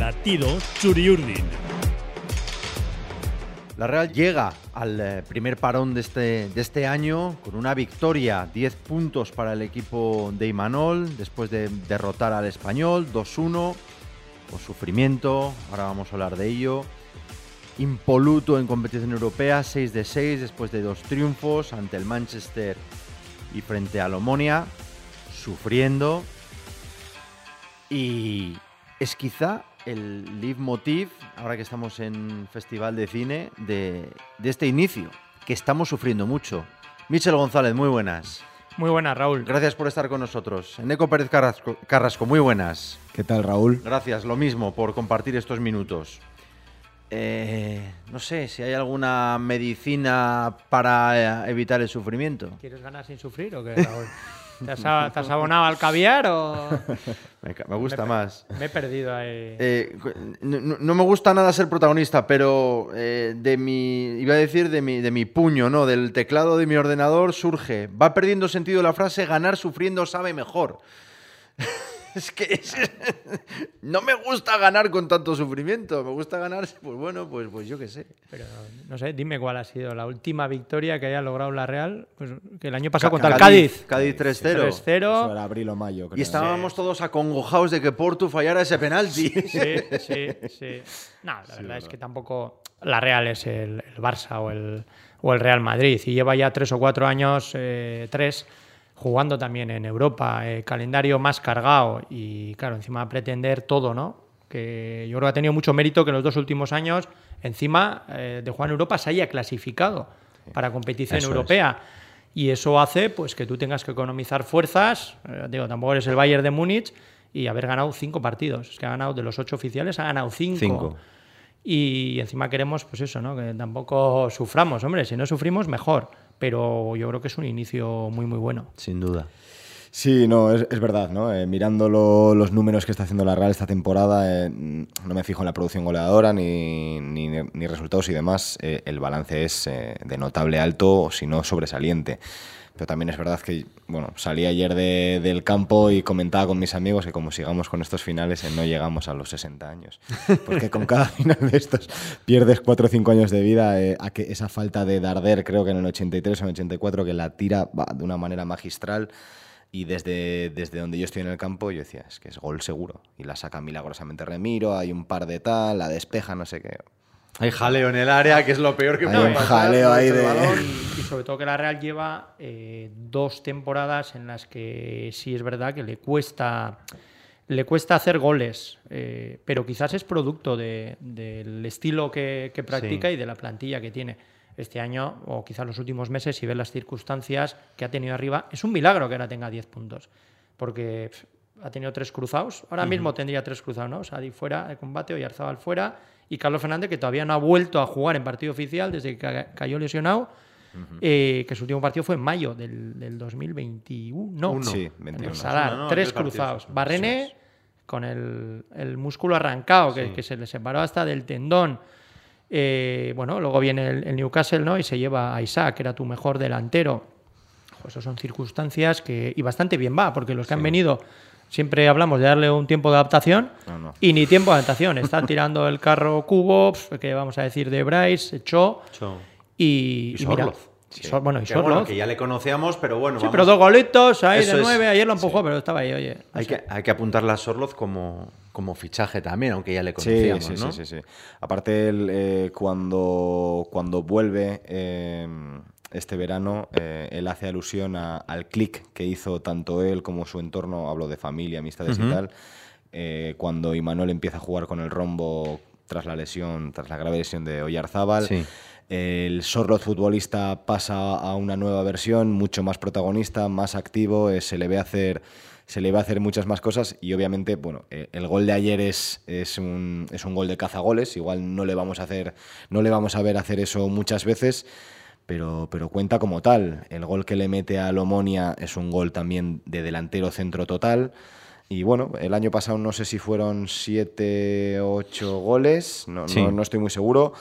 Latido Churiurdin. La Real llega al eh, primer parón de este, de este año con una victoria, 10 puntos para el equipo de Imanol, después de derrotar al español, 2-1, con sufrimiento, ahora vamos a hablar de ello. Impoluto en competición europea, 6 de 6 después de dos triunfos ante el Manchester y frente al Omonia, sufriendo. Y es quizá el leitmotiv, ahora que estamos en Festival de Cine, de, de este inicio, que estamos sufriendo mucho. Michel González, muy buenas. Muy buenas, Raúl. Gracias por estar con nosotros. Eneco Pérez Carrasco, Carrasco, muy buenas. ¿Qué tal, Raúl? Gracias, lo mismo, por compartir estos minutos. Eh, no sé si hay alguna medicina para eh, evitar el sufrimiento. ¿Quieres ganar sin sufrir o qué, Raúl? ¿Te has, a- te has abonado al caviar o...? Me, me gusta Me- más. Me he perdido ahí. Eh, no- no me gusta nada ser protagonista, pero eh, de mi, iba a decir de mi, de mi puño, ¿no? Del teclado de mi ordenador surge. Va perdiendo sentido la frase ganar sufriendo sabe mejor. es que es- no me gusta ganar con tanto sufrimiento. Me gusta ganar, pues bueno, pues, pues yo qué sé. Pero no sé, dime cuál ha sido la última victoria que haya logrado la Real. Pues que el año pasado contra el Cádiz. Cádiz 3-0. Eso 3-0. era abril o mayo, creo. Y estábamos todos acongojados de que Porto fallara ese penalti. Sí, sí, sí. No, la verdad es que tampoco la Real es el, el Barça o el, o el Real Madrid. Y lleva ya tres o cuatro años, eh, tres, jugando también en Europa. eh, calendario más cargado y, claro, encima pretender todo, ¿no? Que yo creo que ha tenido mucho mérito que en los dos últimos años, encima eh, de jugar en Europa, se haya clasificado para competición Eso es. europea. Y eso hace pues que tú tengas que economizar fuerzas. eh, digo, tampoco eres el Bayern de Múnich y haber ganado cinco partidos. Es que ha ganado de los ocho oficiales, ha ganado cinco. Cinco. Y encima queremos, pues eso, ¿no? Que tampoco suframos. Hombre, si no sufrimos, mejor. Pero yo creo que es un inicio muy, muy bueno. Sin duda. Sí, no, es, es verdad, ¿no? Eh, mirando lo- los números que está haciendo la Real esta temporada, eh, no me fijo en la producción goleadora ni, ni, ni resultados y demás. eh, el balance es eh, de notable alto, si no sobresaliente. Pero también es verdad que, bueno, salí ayer de- del campo y comentaba con mis amigos que como sigamos con estos finales, eh, no llegamos a los 60 años. Porque con cada final de estos pierdes 4 o 5 años de vida, eh, a que esa falta de Darder, creo que en el 83 o en el 84, que la tira de una manera magistral. Y desde, desde donde yo estoy en el campo, yo decía, es que es gol seguro. Y la saca milagrosamente Remiro, hay un par de tal, la despeja, no sé qué. Hay jaleo en el área, que es lo peor que Hay puede un pasar, jaleo ahí de- balón. Y sobre todo que la Real lleva eh, dos temporadas en las que sí es verdad que le cuesta, le cuesta hacer goles, eh, pero quizás es producto de- del estilo que, que practica Sí. y de la plantilla que tiene. Este año, o quizás los últimos meses, si ves las circunstancias que ha tenido arriba, es un milagro que ahora tenga 10 puntos. Porque ha tenido tres cruzados. Ahora mismo tendría tres cruzados, ¿no? Sadi fuera de combate, Oyarzabal fuera. Y Carlos Fernández, que todavía no ha vuelto a jugar en partido oficial desde que ca- cayó lesionado. eh, que su último partido fue en mayo del, del 2021. No, Uno. Sí, en el 21. Sadar, No, no, tres partidos, cruzados. eso. Barrené con el, el músculo arrancado, que, que se le separó hasta del tendón. Eh, bueno, luego viene el, el Newcastle ¿no? y se lleva a Isaac, que era tu mejor delantero. Ojo, Esas son circunstancias que. Y bastante bien va, porque los que han venido. Siempre hablamos de darle un tiempo de adaptación No, no. y ni tiempo de adaptación. Está tirando el carro cubo, que vamos a decir de Bryce, Cho Cho. y, Y mira, bueno, y Que, bueno, que ya le conocíamos, pero bueno, Sí, vamos- pero dos golitos ahí Eso de es. nueve. Ayer lo empujó, pero estaba ahí, oye. no hay, que, hay que apuntarla a Sorloz como, como fichaje también, aunque ya le Sí, conocíamos, sí, ¿no? sí, sí, sí. Aparte, él, eh, cuando, cuando vuelve eh, este verano, eh, él hace alusión a- al clic que hizo tanto él como su entorno, hablo de familia, amistades y tal, eh, cuando Imanol empieza a jugar con el rombo tras la lesión, tras la grave lesión de Oyarzábal. Sí. El Sorloth futbolista pasa a una nueva versión, mucho más protagonista, más activo, eh, se le ve hacer se le ve hacer muchas más cosas y obviamente, bueno, eh, el gol de ayer es, es, un, es un gol de cazagoles, igual no le vamos a hacer no le vamos a ver hacer eso muchas veces, pero, pero cuenta como tal. El gol que le mete a Lomonia es un gol también de delantero centro total. Y bueno, el año pasado no sé si fueron siete o ocho goles, no, Sí. no, no estoy muy seguro.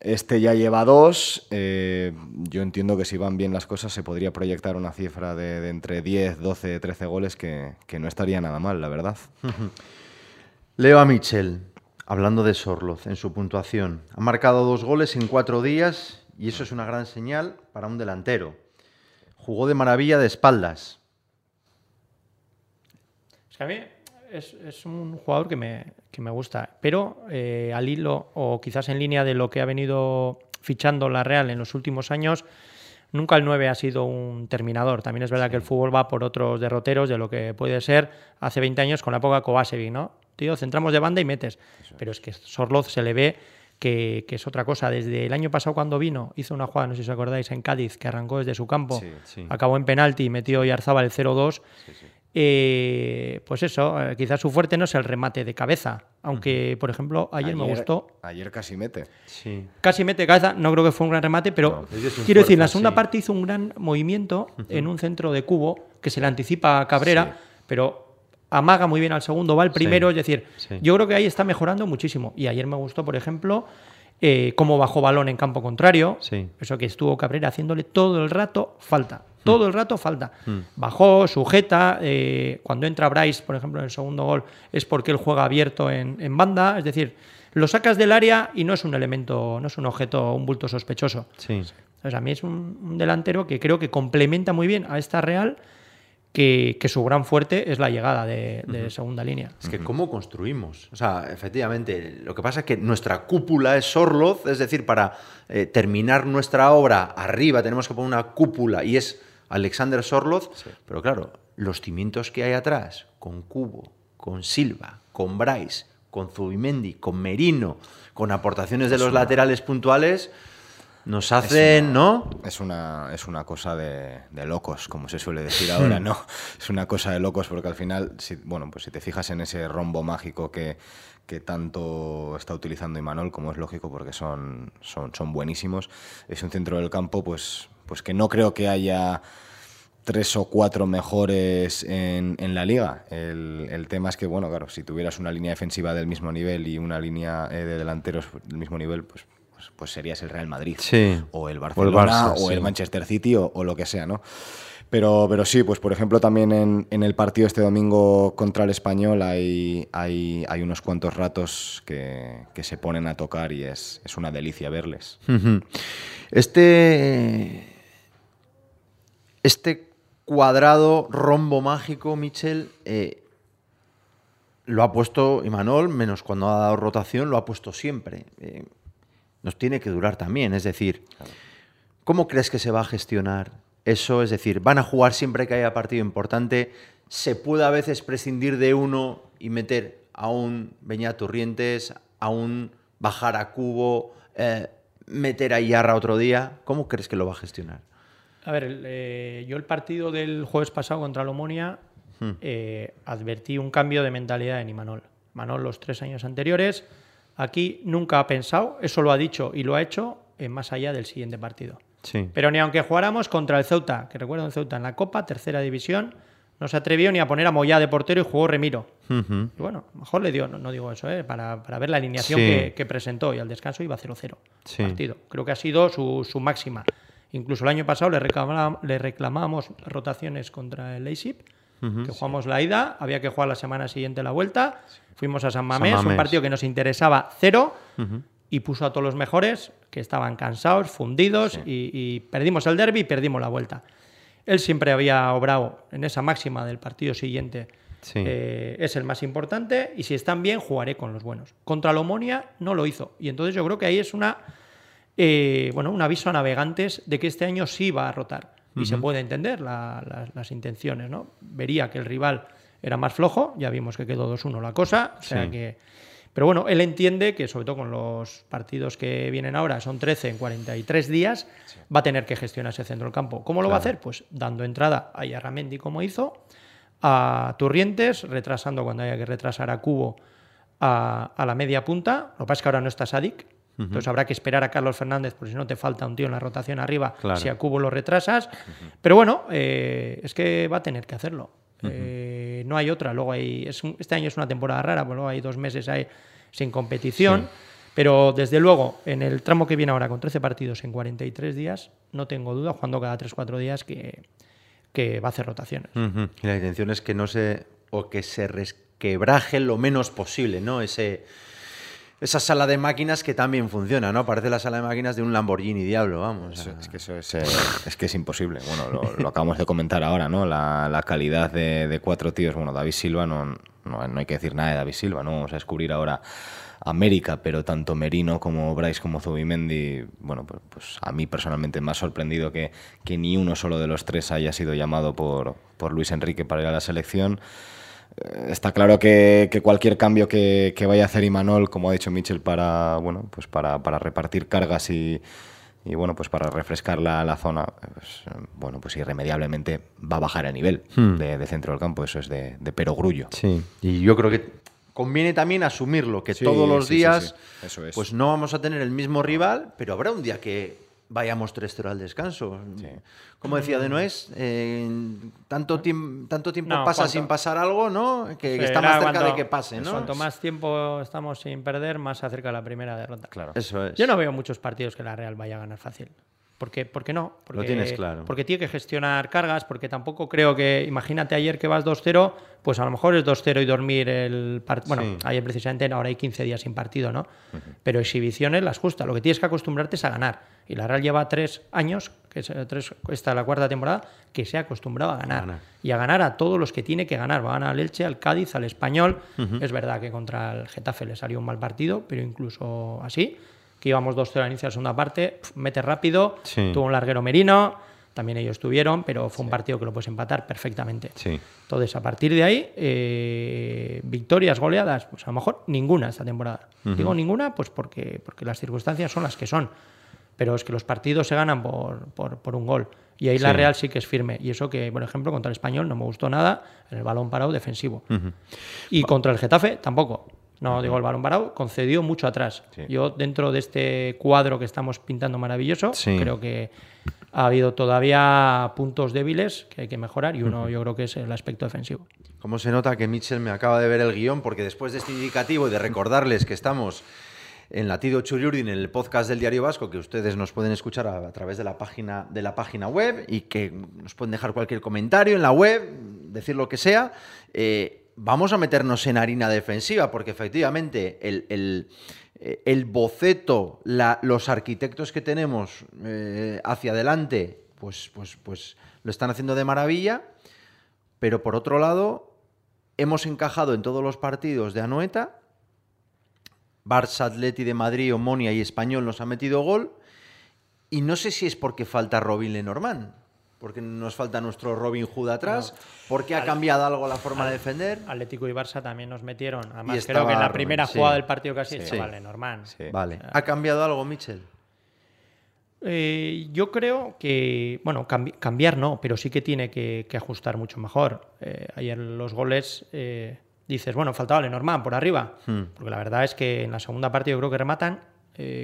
Este ya lleva dos. eh, yo entiendo que si van bien las cosas se podría proyectar una cifra de, de entre 10, 12, 13 goles que, que no estaría nada mal, la verdad. Leo a Michel. Hablando de Sorloz, en su puntuación, ha marcado dos goles en cuatro días y eso es una gran señal para un delantero. Jugó de maravilla de espaldas. Es que a mí es, es un jugador que me, que me gusta, pero eh, al hilo o quizás en línea de lo que ha venido fichando la Real en los últimos años, nunca el 9 ha sido un terminador. También es verdad que el fútbol va por otros derroteros de lo que puede ser hace 20 años con la época Kovacevic, ¿no? Tío, centramos de banda y metes. Pero es que Sorloz se le ve que, que es otra cosa. Desde el año pasado cuando vino, hizo una jugada, no sé si os acordáis, en Cádiz, que arrancó desde su campo, Sí, sí. acabó en penalti y metió Yarzaba el 0-2. Eh, pues eso, eh, quizás su fuerte no es el remate de cabeza, aunque por ejemplo ayer, me gustó, Ayer casi mete. Sí. casi mete cabeza, no creo que fue un gran remate, pero No, quiero decir, en la segunda parte hizo un gran movimiento en un centro de cubo que se le anticipa a Cabrera, pero amaga muy bien al segundo, va al primero, es decir, sí. yo creo que ahí está mejorando muchísimo. Y ayer me gustó, por ejemplo, eh, cómo bajó balón en campo contrario, Sí. eso que estuvo Cabrera haciéndole todo el rato falta. Todo el rato falta. Mm. Bajó, sujeta. eh, cuando entra Bryce, por ejemplo, en el segundo gol, es porque él juega abierto en, en banda. Es decir, lo sacas del área y no es un elemento, no es un objeto, un bulto sospechoso. Sí. Entonces, a mí es un, un delantero que creo que complementa muy bien a esta Real, que, que su gran fuerte es la llegada de, de segunda línea. Es que cómo construimos. O sea, efectivamente, lo que pasa es que nuestra cúpula es Sorloz, es decir, para eh, terminar nuestra obra arriba tenemos que poner una cúpula y es Alexander Sorloz, pero claro, los cimientos que hay atrás, con Cubo, con Silva, con Bryce, con Zubimendi, con Merino, con aportaciones de los laterales puntuales, nos hacen, ¿no? Es una, es una cosa de, de locos, como se suele decir ahora, ¿no? Es una cosa de locos porque al final, si, bueno, pues si te fijas en ese rombo mágico que, que tanto está utilizando Imanol, como es lógico porque son, son, son buenísimos, es un centro del campo pues, pues que no creo que haya tres o cuatro mejores en, en la liga. El, el tema es que, bueno, claro, si tuvieras una línea defensiva del mismo nivel y una línea eh, de delanteros del mismo nivel, pues, pues, pues serías el Real Madrid. Sí. O el O el Barcelona, o el. Manchester City, o, o lo que sea, ¿no? Pero, pero sí, pues por ejemplo también en, en el partido este domingo contra el Español hay, hay, hay unos cuantos ratos que, que se ponen a tocar y es, es una delicia verles. Este. Este cuadrado rombo mágico, Michel, eh, lo ha puesto Imanol, menos cuando ha dado rotación, lo ha puesto siempre. Eh, nos tiene que durar también, es decir, ¿cómo crees que se va a gestionar eso? Es decir, ¿van a jugar siempre que haya partido importante? ¿Se puede a veces prescindir de uno y meter a un Beñat Turrientes, a un bajar a Cubo, eh, meter a Iarra otro día? ¿Cómo crees que lo va a gestionar? A ver, eh, yo el partido del jueves pasado contra la Omonia eh, advertí un cambio de mentalidad en Imanol. Imanol los tres años anteriores, aquí nunca ha pensado, eso lo ha dicho y lo ha hecho eh, más allá del siguiente partido. Sí. Pero ni aunque jugáramos contra el Ceuta, que recuerdo el Ceuta en la Copa, tercera división, no se atrevió ni a poner a Moyá de portero y jugó Remiro. Y bueno, mejor le dio, no, no digo eso, ¿eh? para, para ver la alineación Sí. que, que presentó y al descanso iba 0-0 Sí. partido. Creo que ha sido su, su máxima. Incluso el año pasado le, reclamá- le reclamábamos rotaciones contra el Leipzig, que jugamos la ida, había que jugar la semana siguiente la vuelta, fuimos a San Mamés, un Mamés. partido que nos interesaba cero, y puso a todos los mejores, que estaban cansados, fundidos, y, y perdimos el derby y perdimos la vuelta. Él siempre había obrado en esa máxima del partido siguiente. Sí. eh, es el más importante y si están bien jugaré con los buenos. Contra la Omonia no lo hizo y entonces yo creo que ahí es una eh, bueno un aviso a navegantes de que este año sí va a rotar y se puede entender la- la- las intenciones, ¿no? Vería que el rival era más flojo, ya vimos que quedó 2-1 la cosa, o sea Sí. que pero bueno, él entiende que sobre todo con los partidos que vienen ahora, son 13 en 43 días, va a tener que gestionar ese centro del campo. ¿Cómo lo va a hacer? Pues dando entrada a Yarramendi como hizo, a Turrientes, retrasando cuando haya que retrasar a Cubo a, a la media punta. Lo que pasa es que ahora no está Sadik, entonces habrá que esperar a Carlos Fernández, porque si no te falta un tío en la rotación arriba, Claro. si a Cubo lo retrasas. Pero bueno, eh, es que va a tener que hacerlo. Eh, no hay otra. Luego hay, es un- este año es una temporada rara, pues luego hay dos meses ahí sin competición. Pero desde luego, en el tramo que viene ahora, con 13 partidos en 43 días, no tengo duda, jugando cada 3-4 días, que, que va a hacer rotaciones. Ujú. Y la intención es que no se. o que se resquebraje lo menos posible, ¿no? Ese. Esa sala de máquinas que también funciona, ¿no? Parece la sala de máquinas de un Lamborghini Diablo, vamos. es que eso es, eh, es, que es imposible. Bueno, lo, acabamos de comentar ahora, ¿no? La, calidad de, cuatro tíos. Bueno, David Silva, no, no, hay que decir nada de David Silva, ¿no? Vamos a descubrir ahora América, pero tanto Merino como Bryce como Zubimendi, bueno, pues, pues, a mí personalmente me ha sorprendido que, que, ni uno solo de los tres haya sido llamado por, por Luis Enrique para ir a la selección. Está claro que, cualquier cambio que, vaya a hacer Imanol, como ha dicho Mitchell, para, bueno, pues para, repartir cargas y, bueno, pues para refrescar la, zona, pues, bueno, pues irremediablemente va a bajar el nivel hmm. de, centro del campo. Eso es de, de perogrullo. Sí, y yo creo que conviene también asumirlo, que todos los días pues no vamos a tener el mismo rival, pero habrá un día que vayamos 3-0 al descanso. Como decía De Noés, tanto, tanto tiempo pasa sin pasar algo, ¿no? Que, está más cerca de que pase, ¿no? Cuanto más tiempo estamos sin perder, más se acerca la primera derrota. Claro. Eso es. Yo no veo muchos partidos que la Real vaya a ganar fácil. ¿Por qué, ¿Por qué no? Porque, Lo tienes claro. Porque tiene que gestionar cargas, porque tampoco creo que, imagínate ayer que vas 2-0, pues a lo mejor es 2-0 y dormir el partido. Bueno, ayer precisamente ahora hay 15 días sin partido, ¿no? Pero exhibiciones las justas. Lo que tienes que acostumbrarte es a ganar. Y la Real lleva tres años, que es, tres, esta es la cuarta temporada, que se ha acostumbrado a ganar. Y a ganar a todos los que tiene que ganar. Va a ganar al Elche, al Cádiz, al Español. Es verdad que contra el Getafe le salió un mal partido, pero incluso así que íbamos 2-0 al inicio de la segunda parte, mete rápido, tuvo un larguero Merino, también ellos tuvieron, pero fue un partido que lo puedes empatar perfectamente. Entonces, a partir de ahí, eh, victorias, goleadas, pues a lo mejor ninguna esta temporada. Digo ninguna, pues porque, porque las circunstancias son las que son. Pero es que los partidos se ganan por, por, un gol. Y ahí la Real sí que es firme. Y eso que, por ejemplo, contra el Español no me gustó nada en el balón parado defensivo. Y contra el Getafe tampoco no digo el balón parado, concedió mucho atrás. Yo dentro de este cuadro que estamos pintando maravilloso, creo que ha habido todavía puntos débiles que hay que mejorar y uno yo creo que es el aspecto defensivo. ¿Cómo se nota que Mitchell me acaba de ver el guion? Porque después de este indicativo y de recordarles que estamos en Latido Churiurdin, en el podcast del Diario Vasco, que ustedes nos pueden escuchar a, través de la, página, de la página web y que nos pueden dejar cualquier comentario en la web, decir lo que sea. Eh, vamos a meternos en harina defensiva, porque efectivamente el, eh, boceto, los arquitectos que tenemos eh, hacia adelante, pues, pues, pues lo están haciendo de maravilla, pero por otro lado, hemos encajado en todos los partidos de Anoeta, Barça, Atleti de Madrid, Omonia y Español nos ha metido gol, y no sé si es porque falta Robin Lenormand porque nos falta nuestro Robin Hood atrás, porque ha cambiado algo la forma de defender. Atlético y Barça también nos metieron. Además, creo que en la primera jugada del partido casi sí. vale, normal. Vale. ¿Ha cambiado algo, Michel? Eh, yo creo que, bueno, cambiar no, pero sí que tiene que, ajustar mucho mejor. Eh, ayer los goles, eh, dices, bueno, faltaba Lenormand por arriba, hmm. porque la verdad es que en la segunda parte yo creo que rematan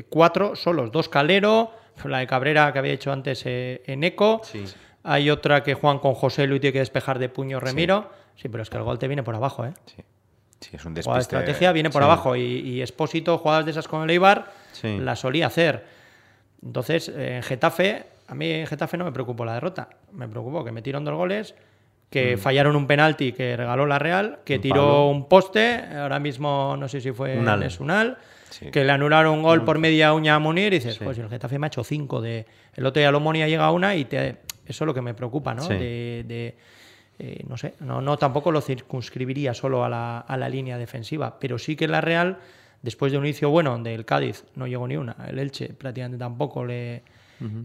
cuatro solos, dos Calero, la de Cabrera que había hecho antes en Eco. Sí. Hay otra que Juan con José Luis tiene que despejar de puño Remiro. Sí. pero es que el gol te viene por abajo, ¿eh? Sí. Sí, es un despiste. La estrategia viene por abajo y, y, Espósito, jugadas de esas con el Eibar, la solía hacer. Entonces, en Getafe, a mí en Getafe no me preocupó la derrota. Me preocupó que metieron dos goles, que mm. fallaron un penalti que regaló la Real, que tiró un poste, ahora mismo no sé si fue un Unal, que le anularon un gol por media uña a Munir y dices, pues el Getafe me ha hecho cinco de... El otro día Lomonia llega a una y te eso es lo que me preocupa, ¿no? De, eh, no sé, no, no, tampoco lo circunscribiría solo a la, a la, línea defensiva, pero sí que la Real, después de un inicio bueno, donde el Cádiz no llegó ni una, el Elche prácticamente tampoco le,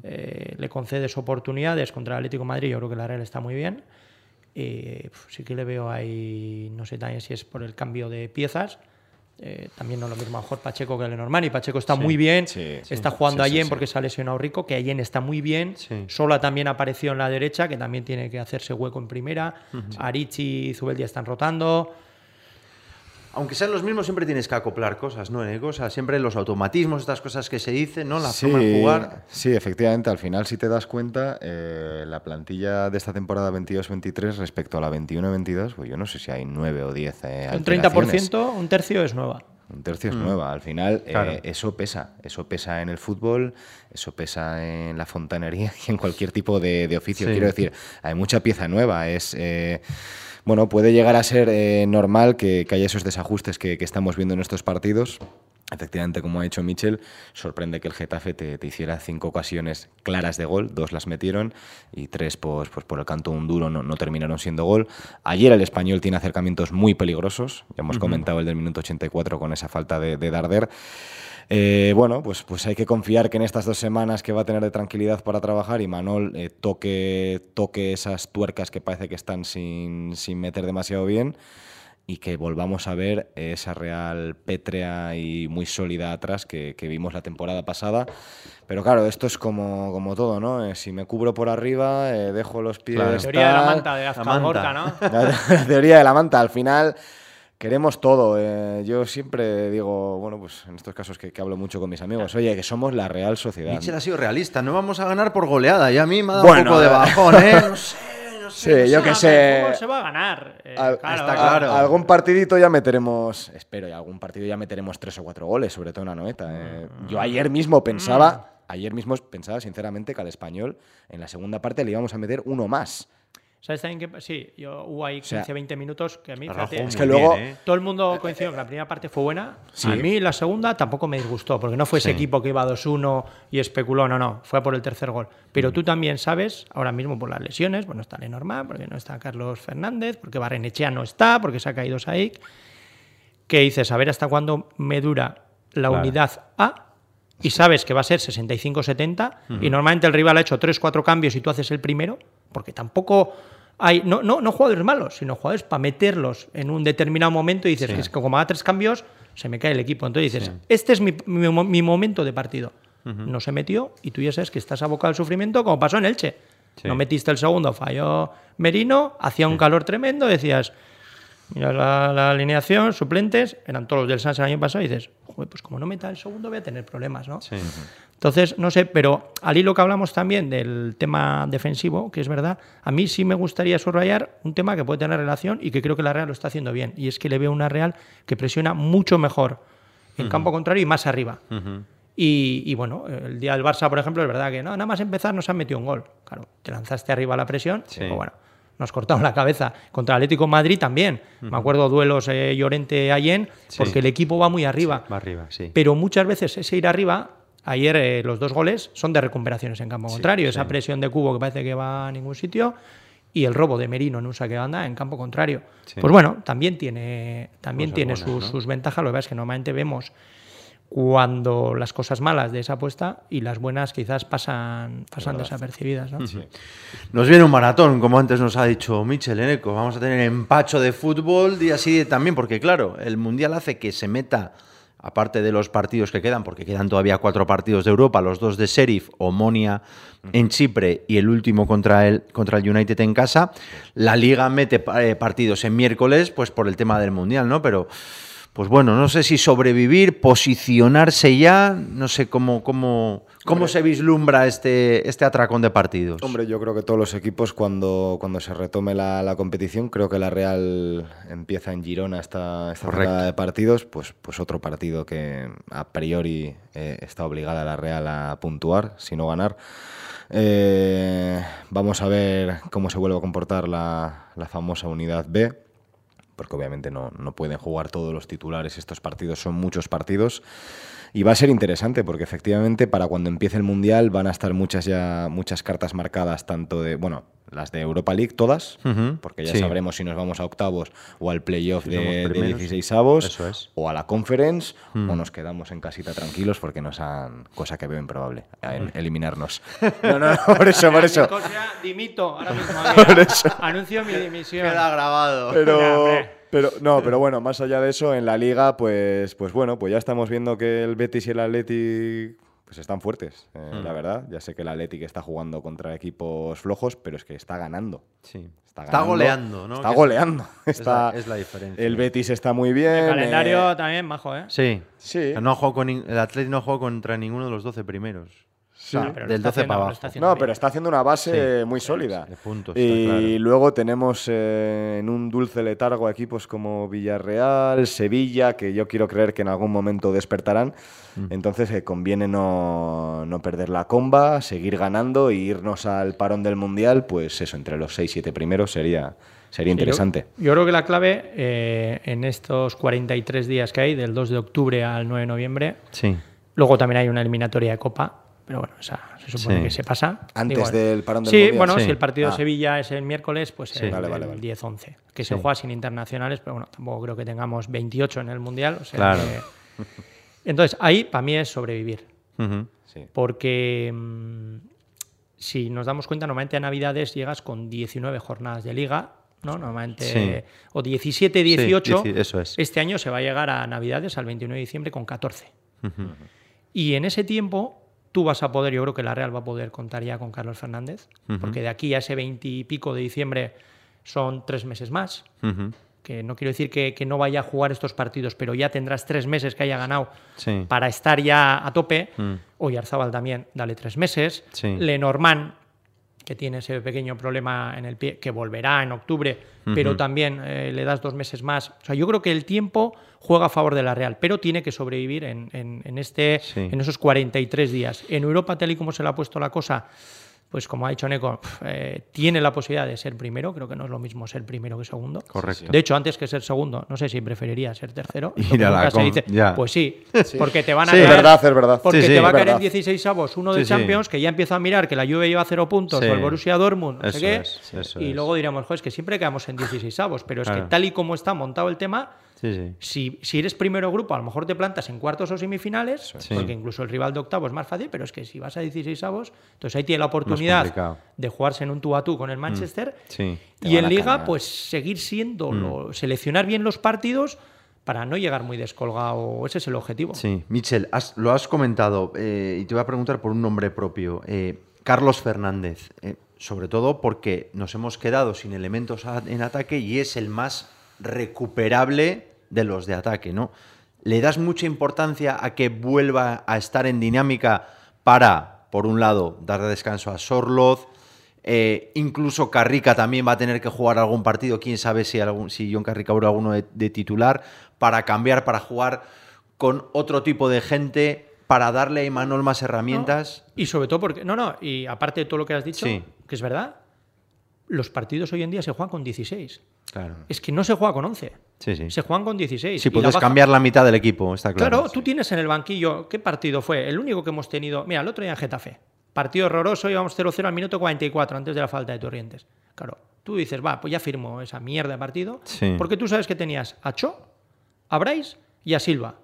eh, le concedes oportunidades contra el Atlético de Madrid, yo creo que la Real está muy bien. Eh, sí que le veo ahí, no sé también si es por el cambio de piezas, eh, también no lo mismo a mejor Pacheco que Lenormand. Y Pacheco está muy bien. está jugando a Allen porque se ha lesionado Rico, que Allen está muy bien. Sola también apareció en la derecha, que también tiene que hacerse hueco en primera. Arichi y Zubeldia están rotando aunque sean los mismos, siempre tienes que acoplar cosas, ¿no? Cosas, siempre los automatismos, estas cosas que se dicen, ¿no? La forma de jugar. Sí, efectivamente, al final, si te das cuenta, eh, la plantilla de esta temporada 22-23 respecto a la 21-22, pues yo no sé si hay 9 o 10. Eh, un 30%, un tercio es nueva. Un tercio es mm. nueva. Al final, eh, eso pesa. Eso pesa en el fútbol, eso pesa en la fontanería y en cualquier tipo de, oficio. Quiero decir, hay mucha pieza nueva. Es. Eh, bueno, puede llegar a ser eh, normal que, haya esos desajustes que, estamos viendo en estos partidos. Efectivamente, como ha dicho Michel, sorprende que el Getafe te, hiciera cinco ocasiones claras de gol, dos las metieron y tres pues, pues por el canto un duro no, terminaron siendo gol. Ayer el español tiene acercamientos muy peligrosos, ya hemos comentado el del minuto 84 con esa falta de, Darder. Eh, bueno, pues, pues hay que confiar que en estas dos semanas que va a tener de tranquilidad para trabajar y Manol eh, toque, toque esas tuercas que parece que están sin, sin meter demasiado bien y que volvamos a ver esa Real pétrea y muy sólida atrás que, vimos la temporada pasada. Pero claro, esto es como, como todo, ¿no? Eh, si me cubro por arriba, eh, dejo los pies... La teoría de la manta de Azcar ¿no? La, teoría de la manta. Al final queremos todo. Eh, yo siempre digo, bueno, pues en estos casos que, hablo mucho con mis amigos, oye, que somos la Real Sociedad. Michel ha sido realista, no vamos a ganar por goleada. Y a mí me ha dado un poco de bajón, ¿eh? No sé. Sí, yo que sé. se va a ganar. Eh, está claro. algún partidito ya meteremos, espero, y algún partido ya meteremos tres o cuatro goles, sobre todo en la noeta. Eh. Mm. Yo ayer mismo pensaba, mm. ayer mismo pensaba sinceramente que al español en la segunda parte le íbamos a meter uno más. ¿Sabes también que sí? Yo, hubo ahí 15, 20 minutos que a mí es que luego ¿eh? todo el mundo coincidió que la primera parte fue buena. A mí la segunda tampoco me disgustó, porque no fue ese equipo que iba 2-1 y especuló, no, no, fue por el tercer gol. Pero mm. tú también sabes, ahora mismo por las lesiones, bueno, está Lenormand, porque no está Carlos Fernández, porque Barrenechea no está, porque se ha caído Saik, que dices, a ver hasta cuándo me dura la unidad A y sabes que va a ser 65-70 y normalmente el rival ha hecho 3-4 cambios y tú haces el primero, porque tampoco hay, no, no, no jugadores malos, sino jugadores para meterlos en un determinado momento y dices, que, es que como haga tres cambios, se me cae el equipo. Entonces dices, este es mi, mi, momento de partido. No se metió y tú ya sabes que estás abocado al sufrimiento como pasó en Elche. No metiste el segundo, falló Merino, hacía un calor tremendo, decías, mira la, alineación, suplentes, eran todos los del Sanz el año pasado y dices, pues como no meta el segundo voy a tener problemas, ¿no? Entonces, no sé, pero al hilo que hablamos también del tema defensivo, que es verdad, a mí sí me gustaría subrayar un tema que puede tener relación y que creo que la Real lo está haciendo bien, y es que le veo una Real que presiona mucho mejor en campo contrario y más arriba. y, bueno, el día del Barça, por ejemplo, es verdad que no, nada más empezar nos han metido un gol. Claro, te lanzaste arriba la presión, pero bueno, nos cortaron la cabeza. Contra Atlético Madrid también. Me acuerdo duelos eh, Llorente-Allen, porque el equipo va muy arriba. va arriba, sí. Pero muchas veces ese ir arriba, ayer eh, los dos goles son de recuperaciones en campo contrario. Esa presión de cubo que parece que va a ningún sitio y el robo de Merino en un saque de banda en campo contrario. Pues bueno, también tiene, también tiene sus, sus, ventajas. Lo que pasa es que normalmente vemos cuando las cosas malas de esa apuesta y las buenas quizás pasan, pasan desapercibidas. ¿no? Nos viene un maratón, como antes nos ha dicho Michel Eneco. Vamos a tener empacho de fútbol y así también, porque claro, el Mundial hace que se meta, aparte de los partidos que quedan, porque quedan todavía cuatro partidos de Europa, los dos de Sheriff, Omonia en Chipre y el último contra el, contra el United en casa, la liga mete eh, partidos en miércoles, pues por el tema del Mundial, ¿no? Pero pues bueno, no sé si sobrevivir, posicionarse ya, no sé cómo, cómo, cómo se vislumbra este, este atracón de partidos. Hombre, yo creo que todos los equipos cuando, cuando se retome la, competición, creo que la Real empieza en Girona esta, esta de partidos, pues, pues otro partido que a priori eh, está obligada la Real a puntuar, si no ganar. Eh, vamos a ver cómo se vuelve a comportar la, la famosa unidad B porque obviamente no, no pueden jugar todos los titulares, estos partidos son muchos partidos. Y va a ser interesante porque efectivamente para cuando empiece el Mundial van a estar muchas ya muchas cartas marcadas, tanto de, bueno, las de Europa League todas, porque ya sabremos si nos vamos a octavos o al playoff de, de 16 avos, o a la conference, o mm. nos quedamos en casita tranquilos porque nos han, cosa que veo improbable, mm. eliminarnos. no, no, por eso, por eso. dimito, ahora mismo. Anuncio mi dimisión. Queda grabado. Pero... Pero no, pero bueno, más allá de eso, en la liga, pues, pues bueno, pues ya estamos viendo que el Betis y el Athletic pues están fuertes, eh, mm. la verdad. Ya sé que el Athletic está jugando contra equipos flojos, pero es que está ganando. Sí. Está, goleando, ¿no? Está goleando. Está, es, la, diferencia. El Betis está muy bien. El calendario eh, también majo, ¿eh? Sí. sí. No con, el Athletic no jugó contra ninguno de los 12 primeros. Sí, del 12 para abajo. No, pero está haciendo una base muy sólida. y luego tenemos eh, en un dulce letargo equipos como Villarreal, Sevilla, que yo quiero creer que en algún momento despertarán. Mm. Entonces eh, conviene no, no, perder la comba, seguir ganando e irnos al parón del Mundial, pues eso, entre los 6-7 primeros sería, Sería interesante. Yo, creo que la clave eh, en estos 43 días que hay, del 2 de octubre al 9 de noviembre, Sí. luego también hay una eliminatoria de Copa, pero bueno, esa se supone Sí. que se pasa. Antes del parón del Sí, Mundial. bueno, Sí. si el partido de Ah. Sevilla es el miércoles, pues el, Vale, vale, el vale. 10-11, que Sí. se juega sin internacionales, pero bueno, tampoco creo que tengamos 28 en el Mundial. o sea Claro. que- Entonces, ahí para mí es sobrevivir. Sí. Porque mm, si nos damos cuenta, normalmente a Navidades llegas con 19 jornadas de liga, ¿no? Normalmente, Sí. o 17, 18. dieci- eso es. Este año se va a llegar a Navidades, al 29 de diciembre, con 14. Y en ese tiempo tú vas a poder, yo creo que la Real va a poder contar ya con Carlos Fernández, porque de aquí a ese 20 y pico de diciembre son tres meses más. Que no quiero decir que, que no vaya a jugar estos partidos, pero ya tendrás tres meses que haya ganado Sí. para estar ya a tope. Mm. Oyarzábal también, dale tres meses. Sí. Lenormand, que tiene ese pequeño problema en el pie, que volverá en octubre, pero también eh, le das dos meses más. O sea, yo creo que el tiempo juega a favor de la Real, pero tiene que sobrevivir en, en- en este, Sí. en esos 43 días. En Europa, tal y como se le ha puesto la cosa, pues como ha dicho Neko, eh, tiene la posibilidad de ser primero. Creo que no es lo mismo ser primero que segundo. Correcto. De hecho, antes que ser segundo, no sé si preferiría ser tercero. A la nunca se dice. ya. Pues sí, porque te van a Sí. caer- Es verdad, es verdad. Porque Sí, te va a caer en verdad. 16 avos uno de Sí, sí. Champions, que ya empieza a mirar que la Juve lleva cero puntos, Sí. o el Borussia Dortmund, no Eso sé qué. es, eso y es. luego diremos, joder, es que siempre quedamos en 16 avos, pero es Claro. que tal y como está montado el tema, Sí, sí. si, si eres primero grupo, a lo mejor te plantas en cuartos o semifinales, Sí. porque incluso el rival de octavo es más fácil, pero es que si vas a 16 avos, entonces ahí tiene la oportunidad de jugarse en un tú a tú con el Manchester. Sí. Te Y en Liga, pues seguir siendo, Mm. lo- seleccionar bien los partidos para no llegar muy descolgado. Ese es el objetivo. Sí, Michel, has- lo has comentado eh, y te voy a preguntar por un nombre propio. Eh, Carlos Fernández, eh, sobre todo porque nos hemos quedado sin elementos a- en ataque y es el más recuperable de los de ataque, ¿no? ¿Le das mucha importancia a que vuelva a estar en dinámica para, por un lado, dar descanso a Sorloz? Eh, incluso Carrica también va a tener que jugar algún partido, quién sabe si, algún, si John Carrica habrá alguno de, de titular, para cambiar, para jugar con otro tipo de gente, para darle a Imanol más herramientas. Y sobre todo porque, no, no, y aparte de todo lo que has dicho, Sí. que es verdad, los partidos hoy en día se juegan con 16. Claro. Es que no se juega con 11. Sí, sí. Se juegan con 16. Si Y puedes cambiar la mitad del equipo, está claro. Claro, tú tienes en el banquillo, ¿qué partido fue? El único que hemos tenido, mira, el otro día en Getafe. Partido horroroso, íbamos 0-0 al minuto 44, antes de la falta de Torrientes. Claro, tú dices, va, pues ya firmo esa mierda de partido. Sí. Porque tú sabes que tenías a Cho, a Bryce y a Silva.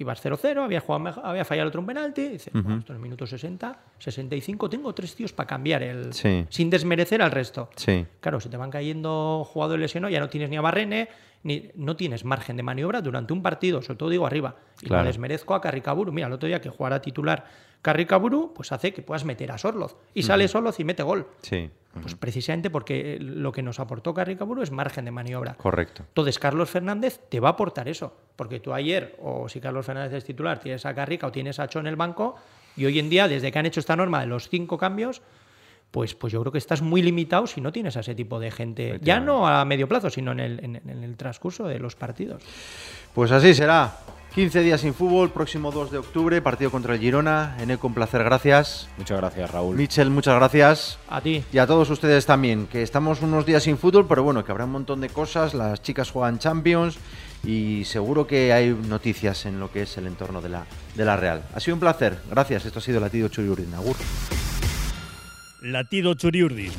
Ibas 0-0, había, jugado había fallado otro un penalti. Dices, bueno, esto en el minuto 60, 65, tengo tres tíos para cambiar el. Sí. Sin desmerecer al resto. Sí. Claro, se te van cayendo jugadores lesionados, ya no tienes ni a Barrene, ni, no tienes margen de maniobra durante un partido, sobre todo digo arriba. Y Claro. no desmerezco a Carricaburu. Mira, el otro día que jugara titular Carricaburu, pues hace que puedas meter a Sorloz. Y sale Sorloz y mete gol. Sí, Pues precisamente porque lo que nos aportó Carricaburu es margen de maniobra. correcto. Entonces, Carlos Fernández te va a aportar eso. Porque tú ayer, o si Carlos Fernández es titular, tienes a Carrica o tienes a Cho en el banco. Y hoy en día, desde que han hecho esta norma de los cinco cambios, pues, pues yo creo que estás muy limitado si no tienes a ese tipo de gente. Ya no a medio plazo, sino en el, en- en el transcurso de los partidos. Pues así será. 15 días sin fútbol, próximo 2 de octubre, partido contra el Girona. Eneco, un placer, gracias. Muchas gracias, Raúl. Michel, muchas gracias. A ti. Y a todos ustedes también, que estamos unos días sin fútbol, pero bueno, que habrá un montón de cosas, las chicas juegan Champions y seguro que hay noticias en lo que es el entorno de la, de la Real. Ha sido un placer, gracias, esto ha sido Latido Churiurdin. Agur. Latido Churiurdin.